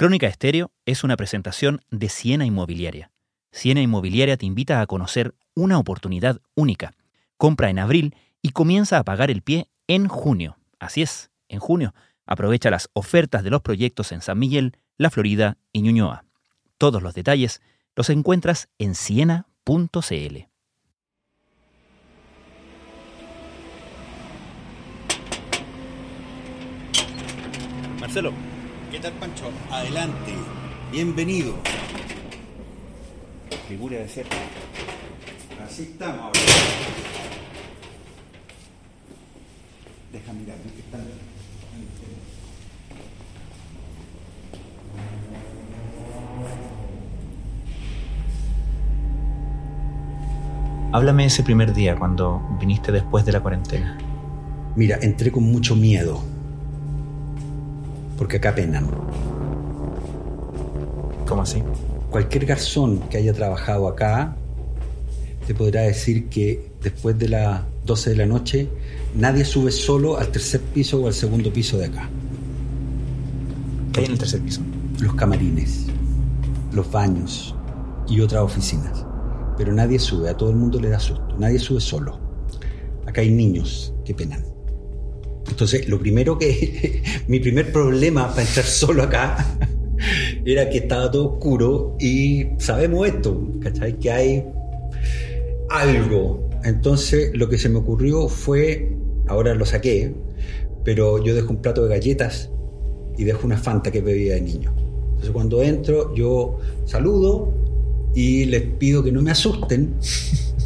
Crónica Estéreo es una presentación de Siena Inmobiliaria. Siena Inmobiliaria te invita a conocer una oportunidad única. Compra en abril y comienza a pagar el pie en junio. Así es, en junio. Aprovecha las ofertas de los proyectos en San Miguel, La Florida y Ñuñoa. Todos los detalles los encuentras en siena.cl. Marcelo. ¿Qué tal, Pancho? Adelante. Bienvenido. Figura de ser. Así estamos ahora. Deja mirar, que están. Háblame ese primer día cuando viniste después de la cuarentena. Mira, entré con mucho miedo. Porque acá penan. ¿Cómo así? Cualquier garzón que haya trabajado acá te podrá decir que después de las 12 de la noche nadie sube solo al tercer piso o al segundo piso de acá. ¿Qué hay en el tercer piso? Los camarines, los baños y otras oficinas. Pero nadie sube, a todo el mundo le da susto. Nadie sube solo. Acá hay niños que penan. Entonces, lo primero que. mi primer problema para entrar solo acá era que estaba todo oscuro y sabemos esto, ¿cachai? Que hay algo. Entonces, lo que se me ocurrió fue. Ahora lo saqué, pero yo dejo un plato de galletas y dejo una fanta que bebía de niño. Entonces, cuando entro, yo saludo y les pido que no me asusten,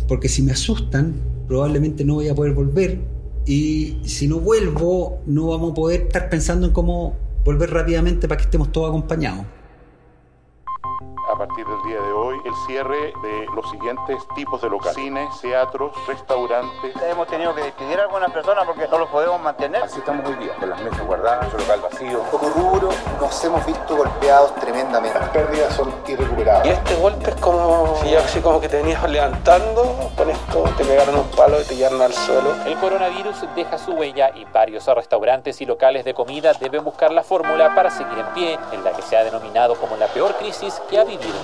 porque si me asustan, probablemente no voy a poder volver y si no vuelvo, no vamos a poder estar pensando en cómo volver rápidamente para que estemos todos acompañados partir del día de hoy el cierre de los siguientes tipos de locales. Cines, teatros, restaurantes. Hemos tenido que despedir a algunas personas porque no los podemos mantener. Así estamos hoy día, con las mesas guardadas, el local vacío. Como rubro nos hemos visto golpeados tremendamente. Las pérdidas son irrecuperables. Y este golpe es como si así como que te venías levantando, con esto te pegaron un palo y te llevaron al suelo. El coronavirus deja su huella y varios restaurantes y locales de comida deben buscar la fórmula para seguir en pie en la que se ha denominado como la peor crisis que ha vivido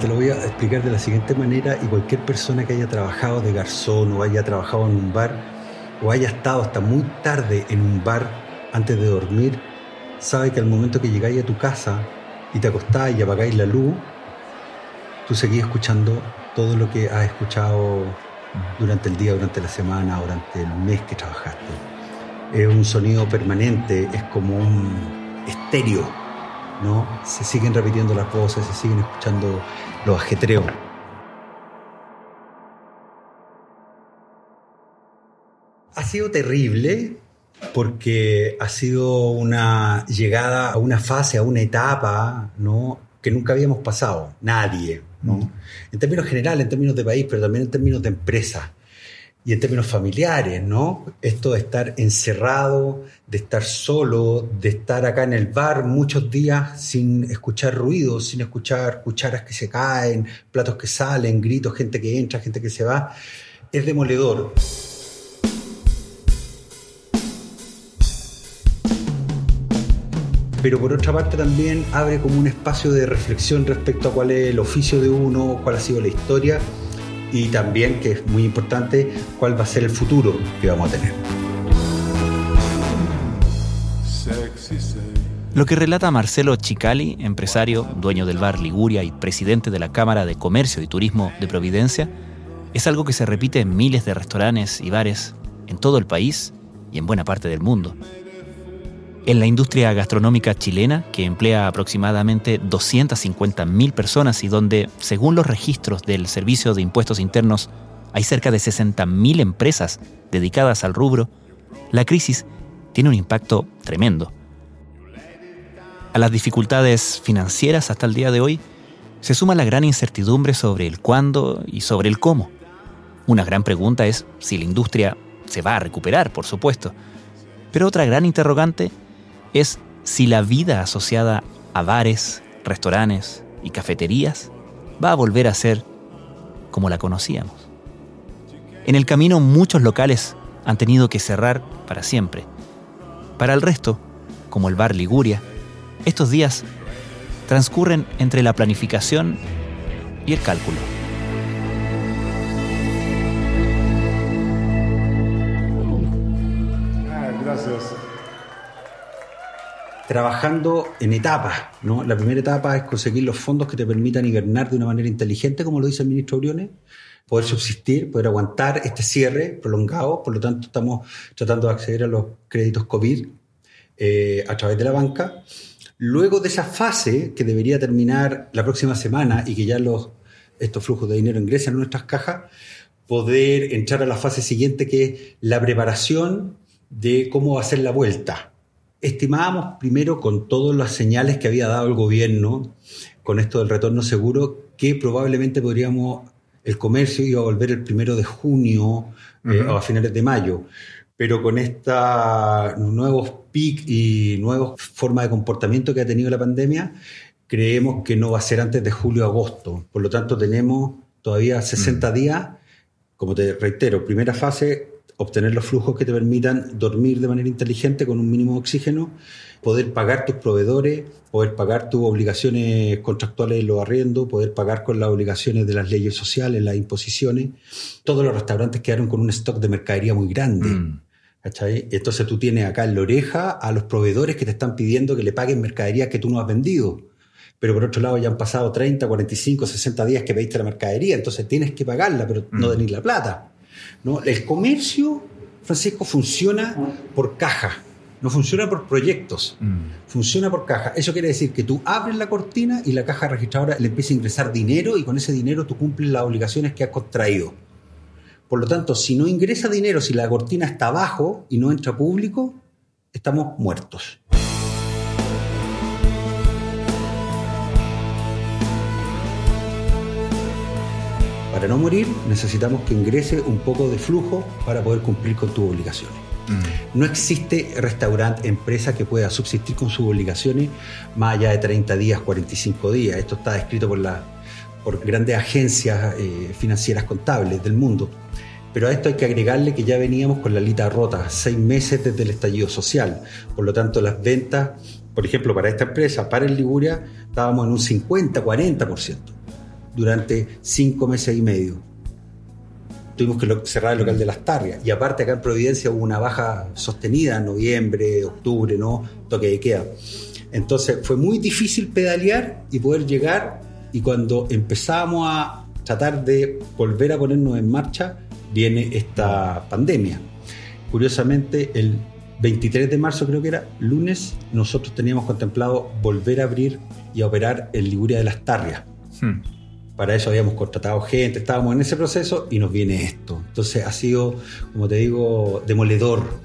Te lo voy a explicar de la siguiente manera y cualquier persona que haya trabajado de garzón o haya trabajado en un bar o haya estado hasta muy tarde en un bar antes de dormir, sabe que al momento que llegáis a tu casa y te acostáis y apagáis la luz, tú seguís escuchando todo lo que has escuchado durante el día, durante la semana, durante el mes que trabajaste. Es un sonido permanente, es como un estéreo ¿no? Se siguen repitiendo las voces, se siguen escuchando los ajetreos. Ha sido terrible porque ha sido una llegada a una fase, a una etapa, ¿no? que nunca habíamos pasado, nadie, ¿no? En términos generales, en términos de país, pero también en términos de empresa y en términos familiares, ¿no? Esto de estar encerrado, de estar solo, de estar acá en el bar muchos días sin escuchar ruidos, sin escuchar cucharas que se caen, platos que salen, gritos, gente que entra, gente que se va, es demoledor. Pero por otra parte también abre como un espacio de reflexión respecto a cuál es el oficio de uno, cuál ha sido la historia y también, que es muy importante, cuál va a ser el futuro que vamos a tener. Lo que relata Marcelo Chicali, empresario, dueño del bar Liguria y presidente de la Cámara de Comercio y Turismo de Providencia, es algo que se repite en miles de restaurantes y bares en todo el país y en buena parte del mundo. En la industria gastronómica chilena, que emplea aproximadamente 250.000 personas y donde, según los registros del Servicio de Impuestos Internos, hay cerca de 60.000 empresas dedicadas al rubro, la crisis tiene un impacto tremendo. A las dificultades financieras hasta el día de hoy se suma la gran incertidumbre sobre el cuándo y sobre el cómo. Una gran pregunta es si la industria se va a recuperar, por supuesto. Pero otra gran interrogante es si la vida asociada a bares, restaurantes y cafeterías va a volver a ser como la conocíamos. En el camino muchos locales han tenido que cerrar para siempre. Para el resto, como el bar Liguria, estos días transcurren entre la planificación y el cálculo. Trabajando en etapas, ¿no? La primera etapa es conseguir los fondos que te permitan hibernar de una manera inteligente, como lo dice el ministro Briones, poder subsistir, poder aguantar este cierre prolongado. Por lo tanto, estamos tratando de acceder a los créditos COVID eh, a través de la banca. Luego de esa fase, que debería terminar la próxima semana y que ya estos flujos de dinero ingresan a nuestras cajas, poder entrar a la fase siguiente, que es la preparación de cómo va a ser la vuelta. Estimábamos primero con todas las señales que había dado el gobierno con esto del retorno seguro que probablemente podríamos, el comercio iba a volver el primero de junio eh, o a finales de mayo, pero con estos nuevos PIC y nuevas formas de comportamiento que ha tenido la pandemia, creemos que no va a ser antes de julio-agosto. Por lo tanto, tenemos todavía 60 mm. días, como te reitero, primera fase, obtener los flujos que te permitan dormir de manera inteligente con un mínimo de oxígeno, poder pagar tus proveedores, poder pagar tus obligaciones contractuales en los arriendos, poder pagar con las obligaciones de las leyes sociales, las imposiciones. Todos los restaurantes quedaron con un stock de mercadería muy grande. Mm. Entonces tú tienes acá en la oreja a los proveedores que te están pidiendo que le paguen mercadería que tú no has vendido. Pero por otro lado ya han pasado 30, 45, 60 días que pediste la mercadería, entonces tienes que pagarla, pero no mm. tenés la plata. ¿No? El comercio, Francisco, funciona por caja, no funciona por proyectos, mm. funciona por caja. Eso quiere decir que tú abres la cortina y la caja registradora le empieza a ingresar dinero y con ese dinero tú cumples las obligaciones que has contraído. Por lo tanto, si no ingresa dinero, si la cortina está abajo y no entra público, estamos muertos. Para no morir necesitamos que ingrese un poco de flujo para poder cumplir con tus obligaciones. Mm. No existe restaurante, empresa que pueda subsistir con sus obligaciones más allá de 30 días, 45 días. Esto está escrito por, la, por grandes agencias eh, financieras contables del mundo. Pero a esto hay que agregarle que ya veníamos con la lita rota, seis meses desde el estallido social. Por lo tanto, las ventas, por ejemplo, para esta empresa, para el Liguria, estábamos en un 50, 40% durante cinco meses y medio. Tuvimos que cerrar el local de las Tarrias. Y aparte acá en Providencia hubo una baja sostenida en noviembre, octubre, ¿no? Toque de queda. Entonces fue muy difícil pedalear y poder llegar. Y cuando empezamos a tratar de volver a ponernos en marcha, viene esta pandemia. Curiosamente, el 23 de marzo creo que era, lunes, nosotros teníamos contemplado volver a abrir y a operar en Liguria de las Tarrias. Hmm. Para eso habíamos contratado gente, estábamos en ese proceso y nos viene esto. Entonces ha sido, como te digo, demoledor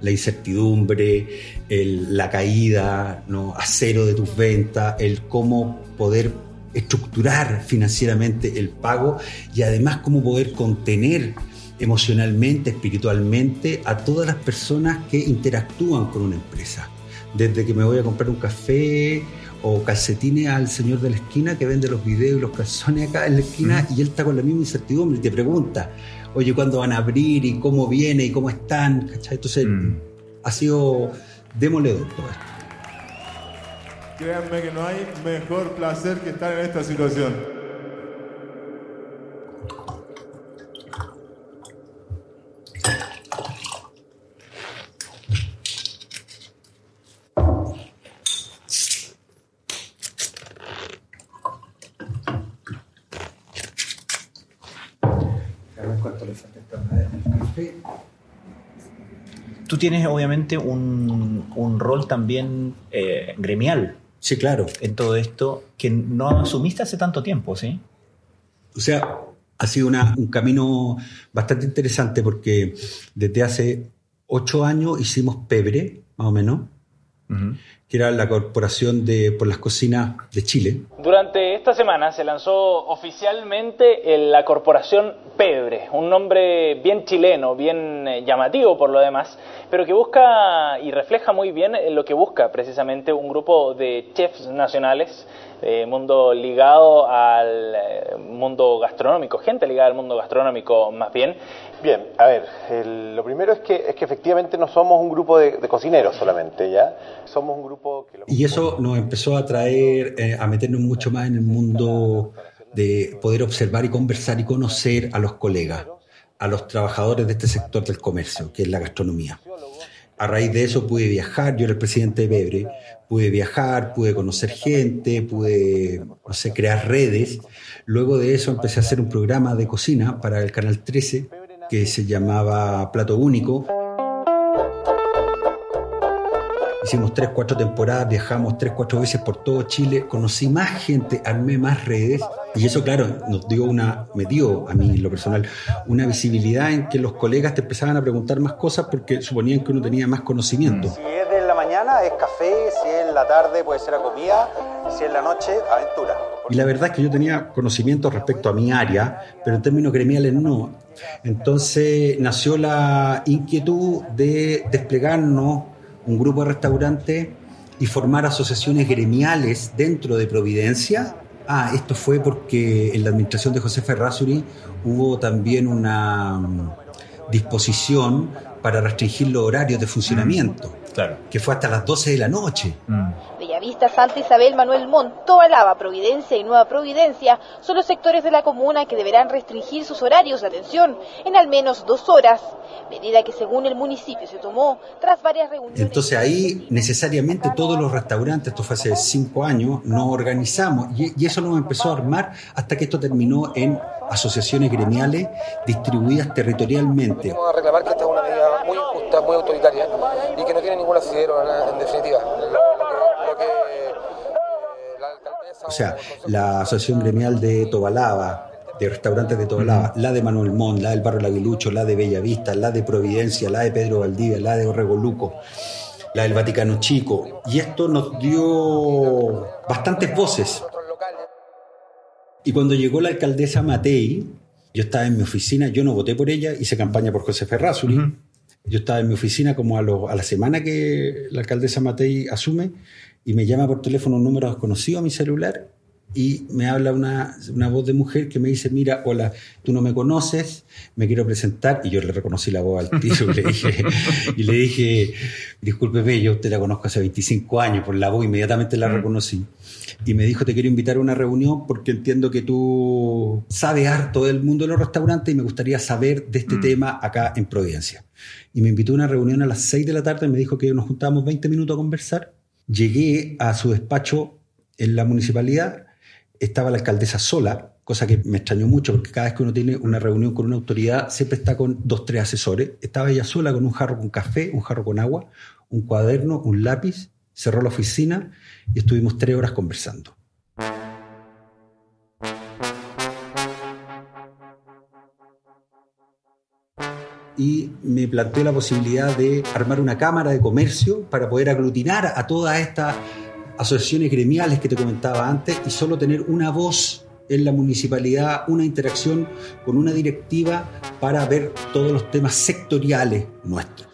la incertidumbre, la caída ¿no? a cero de tus ventas, el cómo poder estructurar financieramente el pago y además cómo poder contener emocionalmente, espiritualmente a todas las personas que interactúan con una empresa. Desde que me voy a comprar un café o calcetines al señor de la esquina que vende los videos y los calzones acá en la esquina y él está con la misma incertidumbre y te pregunta, oye, ¿cuándo van a abrir y cómo viene y cómo están? Entonces mm. ha sido demoledor todo esto. Créanme que no hay mejor placer que estar en esta situación. Tienes obviamente un, rol también eh, gremial. Sí, claro. En todo esto que no asumiste hace tanto tiempo, ¿sí? O sea, ha sido un camino bastante interesante porque desde hace ocho años hicimos Pebre, más o menos, que era la Corporación de, por las Cocinas de Chile. Durante esta semana se lanzó oficialmente la Corporación Pebre, un nombre bien chileno, bien eh, llamativo por lo demás, pero que busca y refleja muy bien lo que busca precisamente un grupo de chefs nacionales eh, mundo ligado al eh, mundo gastronómico, gente ligada al mundo gastronómico más bien. Bien, a ver, lo primero es que, es que efectivamente no somos un grupo de, cocineros solamente, ¿ya? Somos un grupo que... Y eso nos empezó a traer, eh, a meternos mucho más en el mundo de poder observar y conversar y conocer a los colegas, a los trabajadores de este sector del comercio, que es la gastronomía. A raíz de eso pude viajar, yo era el presidente de Bebre, pude viajar, pude conocer gente, pude, no sé, crear redes. Luego de eso empecé a hacer un programa de cocina para el Canal 13 que se llamaba Plato Único. Hicimos tres, cuatro temporadas, viajamos tres, cuatro veces por todo Chile, conocí más gente, armé más redes y eso, claro, nos dio una, me dio a mí en lo personal una visibilidad en que los colegas te empezaban a preguntar más cosas porque suponían que uno tenía más conocimiento. Si es de la mañana es café, si es en la tarde puede ser a comida, si es en la noche aventura. Y la verdad es que yo tenía conocimiento respecto a mi área, pero en términos gremiales no. Entonces nació la inquietud de desplegarnos un grupo de restaurantes y formar asociaciones gremiales dentro de Providencia. Ah, esto fue porque en la administración de José Ferrazuri hubo también una mm, disposición para restringir los horarios de funcionamiento. Mm, claro. Que fue hasta las 12 de la noche. Mm. Bellavista, Santa Isabel, Manuel Montt, Tobalaba, Providencia y Nueva Providencia son los sectores de la comuna que deberán restringir sus horarios de atención en al menos dos horas medida que según el municipio se tomó tras varias reuniones. Entonces ahí necesariamente todos los restaurantes, esto fue hace cinco años, nos organizamos y, eso nos empezó a armar hasta que esto terminó en asociaciones gremiales distribuidas territorialmente. Vamos a reclamar que esta es una medida muy injusta, muy autoritaria y que no tiene ningún asidero en definitiva. Eh, o sea, la asociación gremial de Tobalaba, de restaurantes de toda la, la de Manuel Montt, la del Barrio Laguilucho, la de Bellavista, la de Providencia, la de Pedro Valdivia, la de Orregoluco, la del Vaticano Chico. Y esto nos dio bastantes voces. Y cuando llegó la alcaldesa Matei, yo estaba en mi oficina, yo no voté por ella, hice campaña por José Ferrazuri. Yo estaba en mi oficina como a, a la semana que la alcaldesa Matei asume y me llama por teléfono un número desconocido a mi celular y me habla una, una, voz de mujer que me dice, mira, hola, tú no me conoces, me quiero presentar, y yo le reconocí la voz al piso y le dije, y le dije discúlpeme, yo te la conozco hace 25 años, por la voz inmediatamente la reconocí. Y me dijo, te quiero invitar a una reunión porque entiendo que tú sabes harto del mundo de los restaurantes y me gustaría saber de este mm. tema acá en Providencia. Y me invitó a una reunión a las 6 de la tarde, me dijo que nos juntábamos 20 minutos a conversar. Llegué a su despacho en la municipalidad estaba la alcaldesa sola, cosa que me extrañó mucho porque cada vez que uno tiene una reunión con una autoridad siempre está con dos, tres asesores. Estaba ella sola con un jarro con café, un jarro con agua, un cuaderno, un lápiz, cerró la oficina y estuvimos tres horas conversando. Me planteó la posibilidad de armar una cámara de comercio para poder aglutinar a toda esta asociaciones gremiales que te comentaba antes y solo tener una voz en la municipalidad, una interacción con una directiva para ver todos los temas sectoriales nuestros.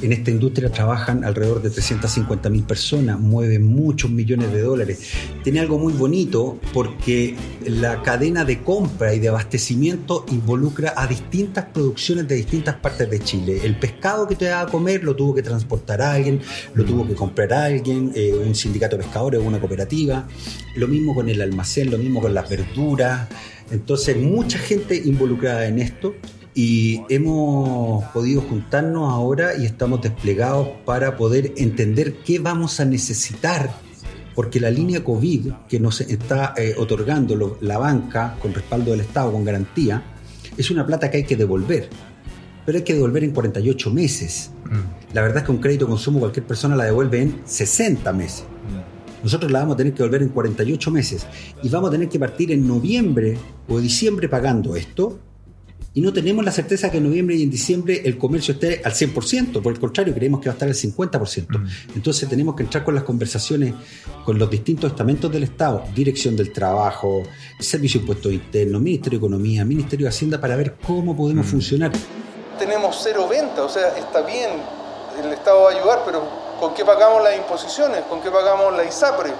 En esta industria trabajan alrededor de 350 mil personas, mueven muchos millones de dólares. Tiene algo muy bonito porque la cadena de compra y de abastecimiento involucra a distintas producciones de distintas partes de Chile. El pescado que te da a comer lo tuvo que transportar a alguien, lo tuvo que comprar a alguien, eh, un sindicato de pescadores una cooperativa. Lo mismo con el almacén, lo mismo con las verduras. Entonces, mucha gente involucrada en esto y hemos podido juntarnos ahora y estamos desplegados para poder entender qué vamos a necesitar, porque la línea COVID que nos está eh, otorgando la banca con respaldo del Estado, con garantía, es una plata que hay que devolver, pero hay que devolver en 48 meses. Mm. La verdad es que un crédito de consumo cualquier persona la devuelve en 60 meses. Mm. Nosotros la vamos a tener que devolver en 48 meses y vamos a tener que partir en noviembre o diciembre pagando esto Y no tenemos la certeza que en noviembre y en diciembre el comercio esté al 100%, por el contrario, creemos que va a estar al 50%. Entonces tenemos que entrar con las conversaciones con los distintos estamentos del Estado, Dirección del Trabajo, Servicio de Impuestos Internos, Ministerio de Economía, Ministerio de Hacienda, para ver cómo podemos funcionar. Tenemos cero venta, o sea, está bien, el Estado va a ayudar, pero ¿con qué pagamos las imposiciones? ¿Con qué pagamos la ISAPRE?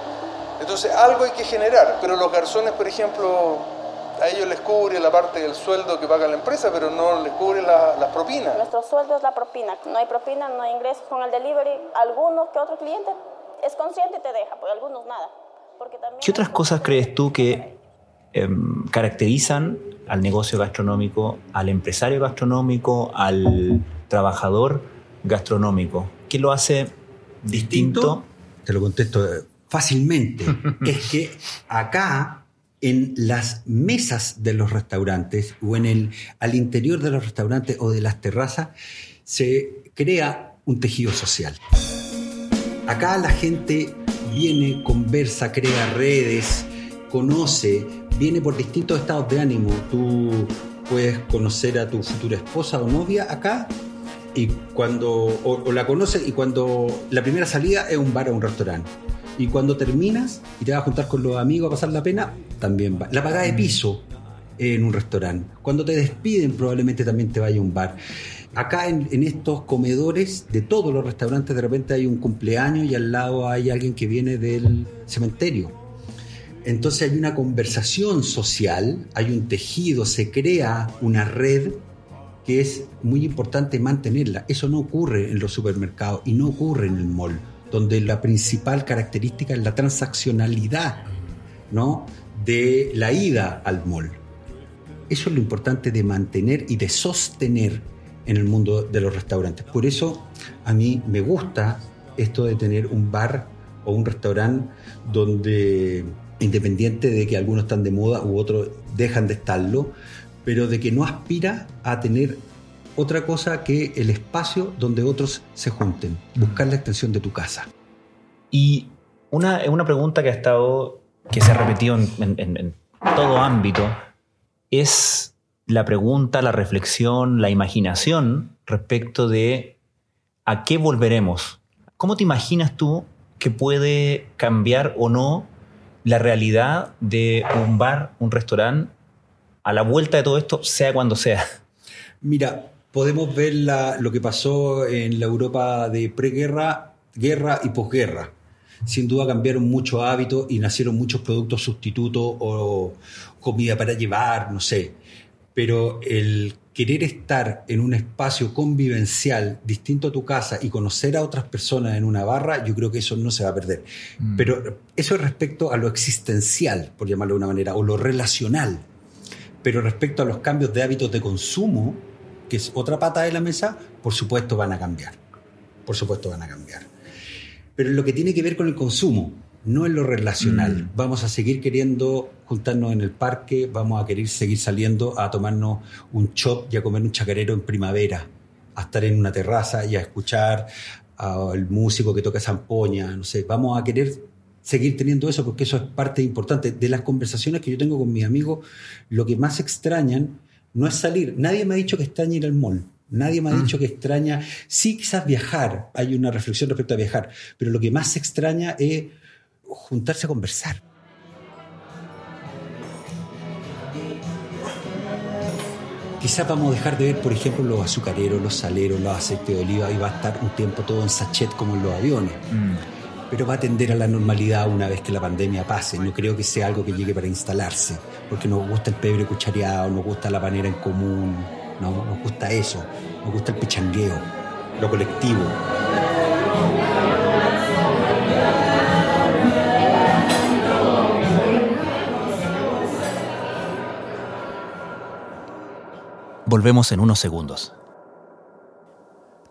Entonces algo hay que generar, pero los garzones, por ejemplo, a ellos les cubre la parte del sueldo que paga la empresa, pero no les cubre las propinas. Nuestro sueldo es la propina. No hay propina, no hay ingresos con el delivery. Algunos que otro cliente es consciente y te deja, pues algunos nada. Porque también ¿Qué otras cosas crees tú que em, caracterizan al negocio gastronómico, al empresario gastronómico, al trabajador gastronómico? ¿Qué lo hace distinto? Te lo contesto eh, fácilmente. es que acá en las mesas de los restaurantes o en el, al interior de los restaurantes o de las terrazas se crea un tejido social. Acá la gente viene, conversa, crea redes, conoce, viene por distintos estados de ánimo. Tú puedes conocer a tu futura esposa o novia acá y cuando o, o la conoces y cuando la primera salida es un bar o un restaurante y cuando terminas y te vas a juntar con los amigos a pasar la pena, también va. La pagada de piso en un restaurante. Cuando te despiden, probablemente también te vaya a un bar. Acá en, en, estos comedores de todos los restaurantes, de repente hay un cumpleaños y al lado hay alguien que viene del cementerio. Entonces hay una conversación social, hay un tejido, se crea una red que es muy importante mantenerla. Eso no ocurre en los supermercados y no ocurre en el mall donde la principal característica es la transaccionalidad ¿no? De la ida al mall. Eso es lo importante de mantener y de sostener en el mundo de los restaurantes. Por eso a mí me gusta esto de tener un bar o un restaurante donde, independiente de que algunos están de moda u otros dejan de estarlo, pero de que no aspira a tener otra cosa que el espacio donde otros se junten, buscar la extensión de tu casa. Y una, una pregunta que ha estado, que se ha repetido en, todo ámbito, es la pregunta, la reflexión, la imaginación respecto de a qué volveremos. ¿Cómo te imaginas tú que puede cambiar o no la realidad de un bar, un restaurante, a la vuelta de todo esto, sea cuando sea? Mira, podemos ver lo que pasó en la Europa de preguerra, guerra y posguerra. Sin duda cambiaron muchos hábitos y nacieron muchos productos sustitutos o comida para llevar, no sé. Pero el querer estar en un espacio convivencial distinto a tu casa y conocer a otras personas en una barra, yo creo que eso no se va a perder. Mm. Pero eso es respecto a lo existencial, por llamarlo de una manera, o lo relacional. Pero respecto a los cambios de hábitos de consumo, que es otra pata de la mesa, por supuesto van a cambiar. Por supuesto van a cambiar. Pero en lo que tiene que ver con el consumo, no en lo relacional. Mm. Vamos a seguir queriendo juntarnos en el parque, vamos a querer seguir saliendo a tomarnos un chop y a comer un chacarero en primavera, a estar en una terraza y a escuchar al músico que toca zampoña, no sé, vamos a querer seguir teniendo eso porque eso es parte importante de las conversaciones que yo tengo con mis amigos, lo que más extrañan no es salir. Nadie me ha dicho que extraña ir al mall. Nadie me ha dicho que extraña, sí quizás viajar, hay una reflexión respecto a viajar, pero lo que más se extraña es juntarse a conversar. Quizás vamos a dejar de ver, por ejemplo, los azucareros, los saleros, los aceites de oliva y va a estar un tiempo todo en sachet como en los aviones. Mm. Pero va a tender a la normalidad una vez que la pandemia pase. No creo que sea algo que llegue para instalarse, porque nos gusta el pebre cuchareado, nos gusta la panera en común, ¿no? nos gusta eso, nos gusta el pichangueo, lo colectivo. Volvemos en unos segundos.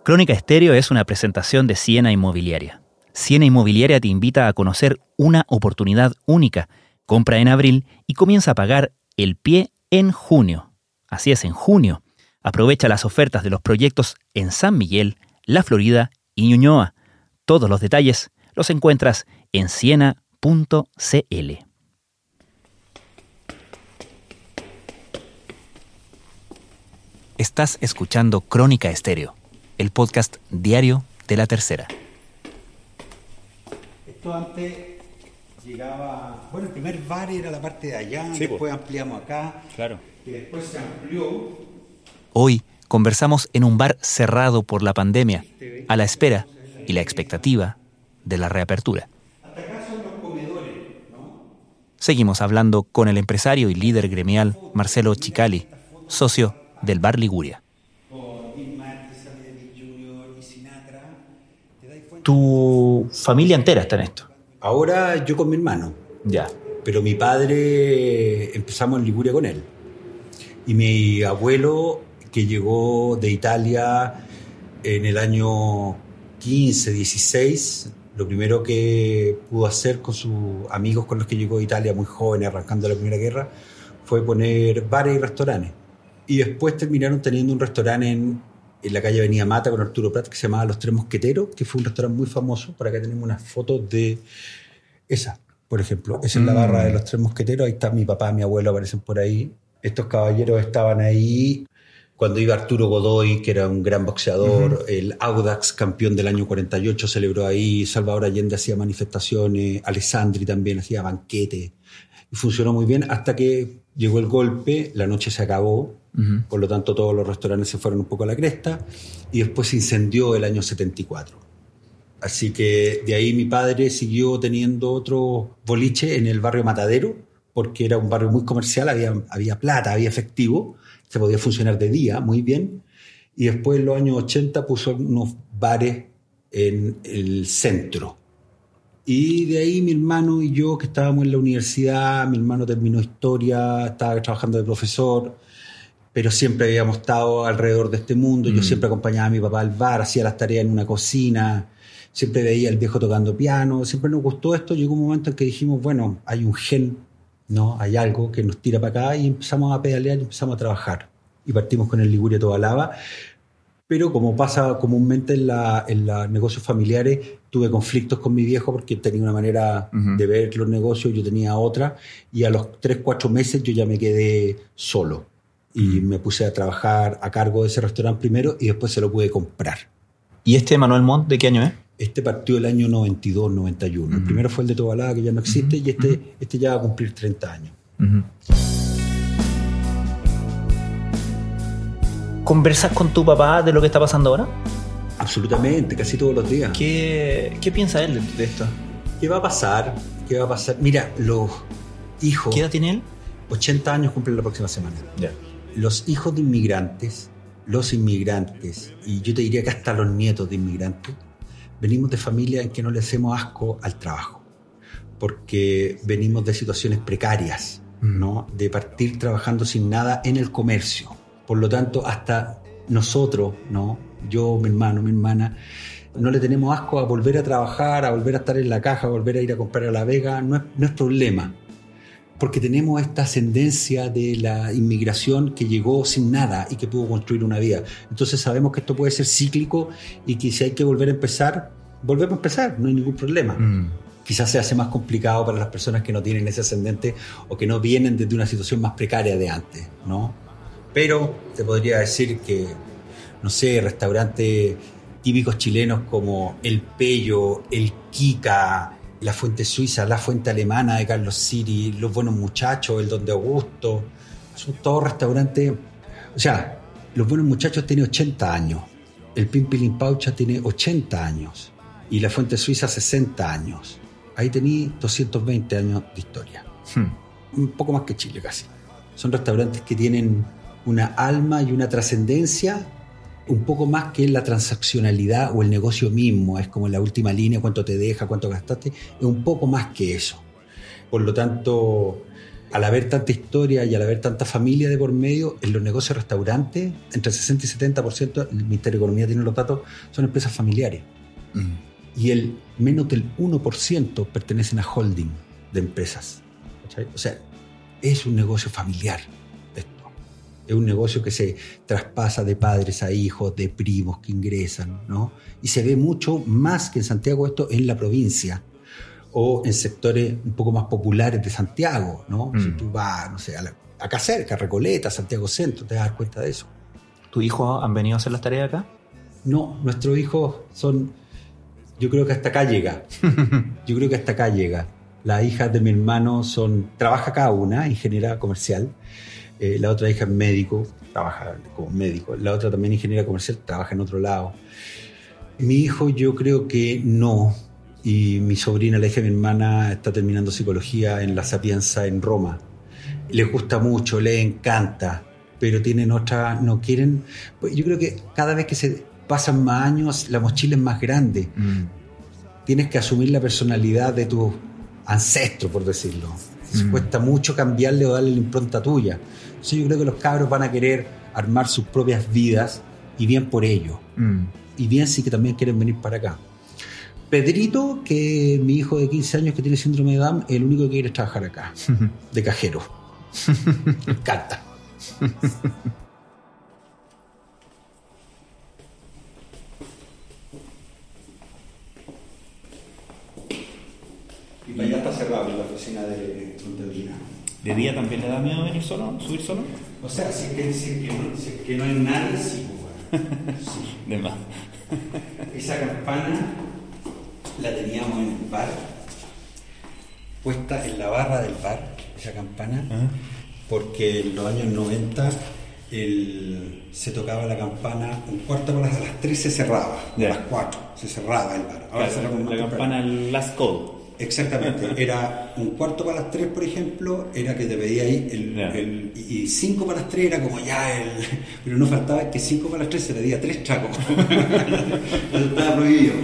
Crónica Estéreo es una presentación de Siena Inmobiliaria. Siena Inmobiliaria te invita a conocer una oportunidad única. Compra en abril y comienza a pagar el pie en junio. Así es, en junio. Aprovecha las ofertas de los proyectos en San Miguel, La Florida y Ñuñoa. Todos los detalles los encuentras en siena.cl. Estás escuchando Crónica Estéreo, el podcast diario de la tercera. Esto antes llegaba. Bueno, el primer bar era la parte de allá, Sí, después pues. ampliamos acá. Claro. Y después se amplió. Hoy conversamos en un bar cerrado por la pandemia, a la espera y la expectativa de la reapertura. Seguimos hablando con el empresario y líder gremial Marcelo Chicali, socio del Bar Liguria. Tu familia entera está en esto. Ahora yo con mi hermano. Ya. Pero mi padre empezamos en Liguria con él. Y mi abuelo, que llegó de Italia en el año 15, 16, lo primero que pudo hacer con sus amigos con los que llegó de Italia, muy joven, arrancando la Primera Guerra, fue poner bares y restaurantes. Y después terminaron teniendo un restaurante en, en la calle Avenida Mata con Arturo Prat que se llamaba Los Tres Mosqueteros, que fue un restaurante muy famoso. Por acá tenemos unas fotos de esa, por ejemplo. Esa es la Mm. barra de Los Tres Mosqueteros. Ahí está mi papá, mi abuelo, aparecen por ahí. Estos caballeros estaban ahí cuando iba Arturo Godoy, que era un gran boxeador, el Audax, campeón del año 48, celebró ahí, Salvador Allende hacía manifestaciones, Alessandri también hacía banquete, y funcionó muy bien hasta que llegó el golpe, la noche se acabó, por lo tanto todos los restaurantes se fueron un poco a la cresta, y después se incendió el año 74. Así que de ahí mi padre siguió teniendo otro boliche en el barrio Matadero, porque era un barrio muy comercial, había, había plata, había efectivo, se podía funcionar de día muy bien. Y después en los años 80 puso unos bares en el centro. Y de ahí mi hermano y yo, que estábamos en la universidad, mi hermano terminó historia, estaba trabajando de profesor, pero siempre habíamos estado alrededor de este mundo. Yo Mm. siempre acompañaba a mi papá al bar, hacía las tareas en una cocina, siempre veía al viejo tocando piano, siempre nos gustó esto. Llegó un momento en que dijimos, bueno, hay un gen, ¿no? Hay algo que nos tira para acá y empezamos a pedalear y empezamos a trabajar. Y partimos con el Liguria Toda Lava. Pero como pasa comúnmente en, la- en los negocios familiares, tuve conflictos con mi viejo porque tenía una manera de ver los negocios, yo tenía otra, y a los 3, 4 meses yo ya me quedé solo. Y me puse a trabajar a cargo de ese restaurante primero y después se lo pude comprar. ¿Y este Manuel Montt de qué año es? Este partió el año 92, 91. El primero fue el de Tobalaba, que ya no existe, y este, este ya va a cumplir 30 años. ¿Conversas con tu papá de lo que está pasando ahora? Absolutamente, casi todos los días. ¿Qué, qué piensa él de, de esto? ¿Qué va a pasar? ¿Qué va a pasar? Mira, los hijos... ¿Qué edad tiene él? 80 años cumplen la próxima semana. Los hijos de inmigrantes, los inmigrantes, y yo te diría que hasta los nietos de inmigrantes, venimos de familias en que no le hacemos asco al trabajo, porque venimos de situaciones precarias, ¿no? De partir trabajando sin nada en el comercio. Por lo tanto, hasta nosotros, ¿no? Yo, mi hermano, mi hermana, no le tenemos asco a volver a trabajar, a volver a estar en la caja, a volver a ir a comprar a la Vega, no es, no es problema porque tenemos esta ascendencia de la inmigración que llegó sin nada y que pudo construir una vida. Entonces sabemos que esto puede ser cíclico y que si hay que volver a empezar, volvemos a empezar, no hay ningún problema. Quizás se hace más complicado para las personas que no tienen ese ascendente o que no vienen desde una situación más precaria de antes, ¿no? Pero te podría decir que, no sé, restaurantes típicos chilenos como El Pello, El Kika, la Fuente Suiza, la Fuente Alemana de Carlos Siri, Los Buenos Muchachos, el Donde Augusto, son todos restaurantes. O sea, Los Buenos Muchachos tiene 80 años, el Pimpilin Paucha tiene 80 años y la Fuente Suiza 60 años. Ahí tení 220 años de historia. Un poco más que Chile casi. Son restaurantes que tienen una alma y una trascendencia un poco más que la transaccionalidad o el negocio mismo, es como la última línea, cuánto te deja, cuánto gastaste, es un poco más que eso. Por lo tanto, al haber tanta historia y al haber tanta familia de por medio, en los negocios restaurantes, entre 60 y 70%, el Ministerio de Economía tiene los datos, son empresas familiares. Y el menos del 1% pertenecen a holding de empresas. ¿cachai? O sea, es un negocio familiar. Es un negocio que se traspasa de padres a hijos, de primos que ingresan, ¿no? Y se ve mucho más que en Santiago esto en la provincia o en sectores un poco más populares de Santiago, ¿no? Mm. Si tú vas, no sé, a la- acá cerca, Recoleta, Santiago Centro, te das cuenta de eso. ¿Tus hijos han venido a hacer las tareas acá? No, nuestros hijos son. Yo creo que hasta acá llega. Yo creo que hasta acá llega. Las hijas de mi hermano son. Trabaja cada una, ingeniera comercial. Eh, la otra hija es médico, trabaja como médico. La otra también ingeniera comercial, trabaja en otro lado. Mi hijo, yo creo que no. Y mi sobrina, la hija de mi hermana, está terminando psicología en la Sapienza en Roma. Les gusta mucho, les encanta, pero tienen otra. No quieren. pues Yo creo que cada vez que se pasan más años, la mochila es más grande. Tienes que asumir la personalidad de tus ancestros, por decirlo. Mm. Cuesta mucho cambiarle o darle la impronta tuya. Entonces yo creo que los cabros van a querer armar sus propias vidas y bien por ello. Mm. Y bien sí que también quieren venir para acá. Pedrito, que mi hijo de 15 años que tiene síndrome de Down, el único que quiere es trabajar acá, de cajero. Me encanta. Y para allá está cerrado la oficina de contabilidad. ¿De día también le da miedo venir solo, subir solo? O sea, si es que, si es que, no, si es que no hay nadie, sí, pues. Sí. De más. Esa campana la teníamos en el bar, puesta en la barra del bar, esa campana, porque en los años 90 el- se tocaba la campana un cuarto para las, a las 3 se cerraba, a las 4 se cerraba el bar. Claro, cerramos la temprano. campana el last call. Exactamente, era un cuarto para las 3, por ejemplo, era que te pedía ahí, el, el- y 5 para las 3 era como ya el. Pero no faltaba que 5 para las 3 se le diera 3 chacos. Estaba prohibido.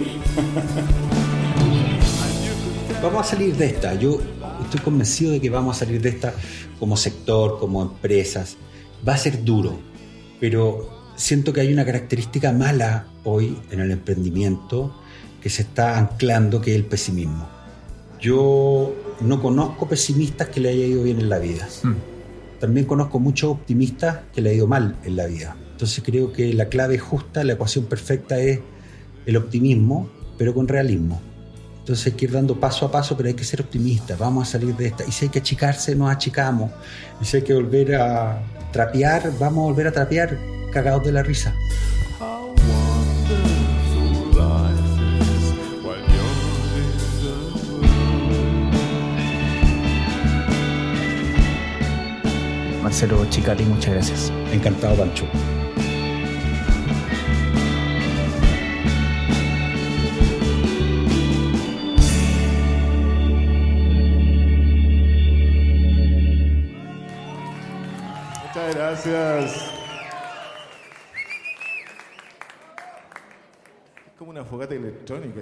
Vamos a salir de esta. Yo estoy convencido de que vamos a salir de esta como sector, como empresas. Va a ser duro, pero siento que hay una característica mala hoy en el emprendimiento que se está anclando, que es el pesimismo. Yo no conozco pesimistas que le haya ido bien en la vida. También conozco muchos optimistas que le ha ido mal en la vida. Entonces creo que la clave justa, la ecuación perfecta es el optimismo, pero con realismo. Entonces hay que ir dando paso a paso, pero hay que ser optimistas. Vamos a salir de esta. Y si hay que achicarse, nos achicamos. Y si hay que volver a trapear, vamos a volver a trapear cagados de la risa. Marcelo Chicali, muchas gracias. Encantado, Pancho. Muchas gracias. Es como una fogata electrónica.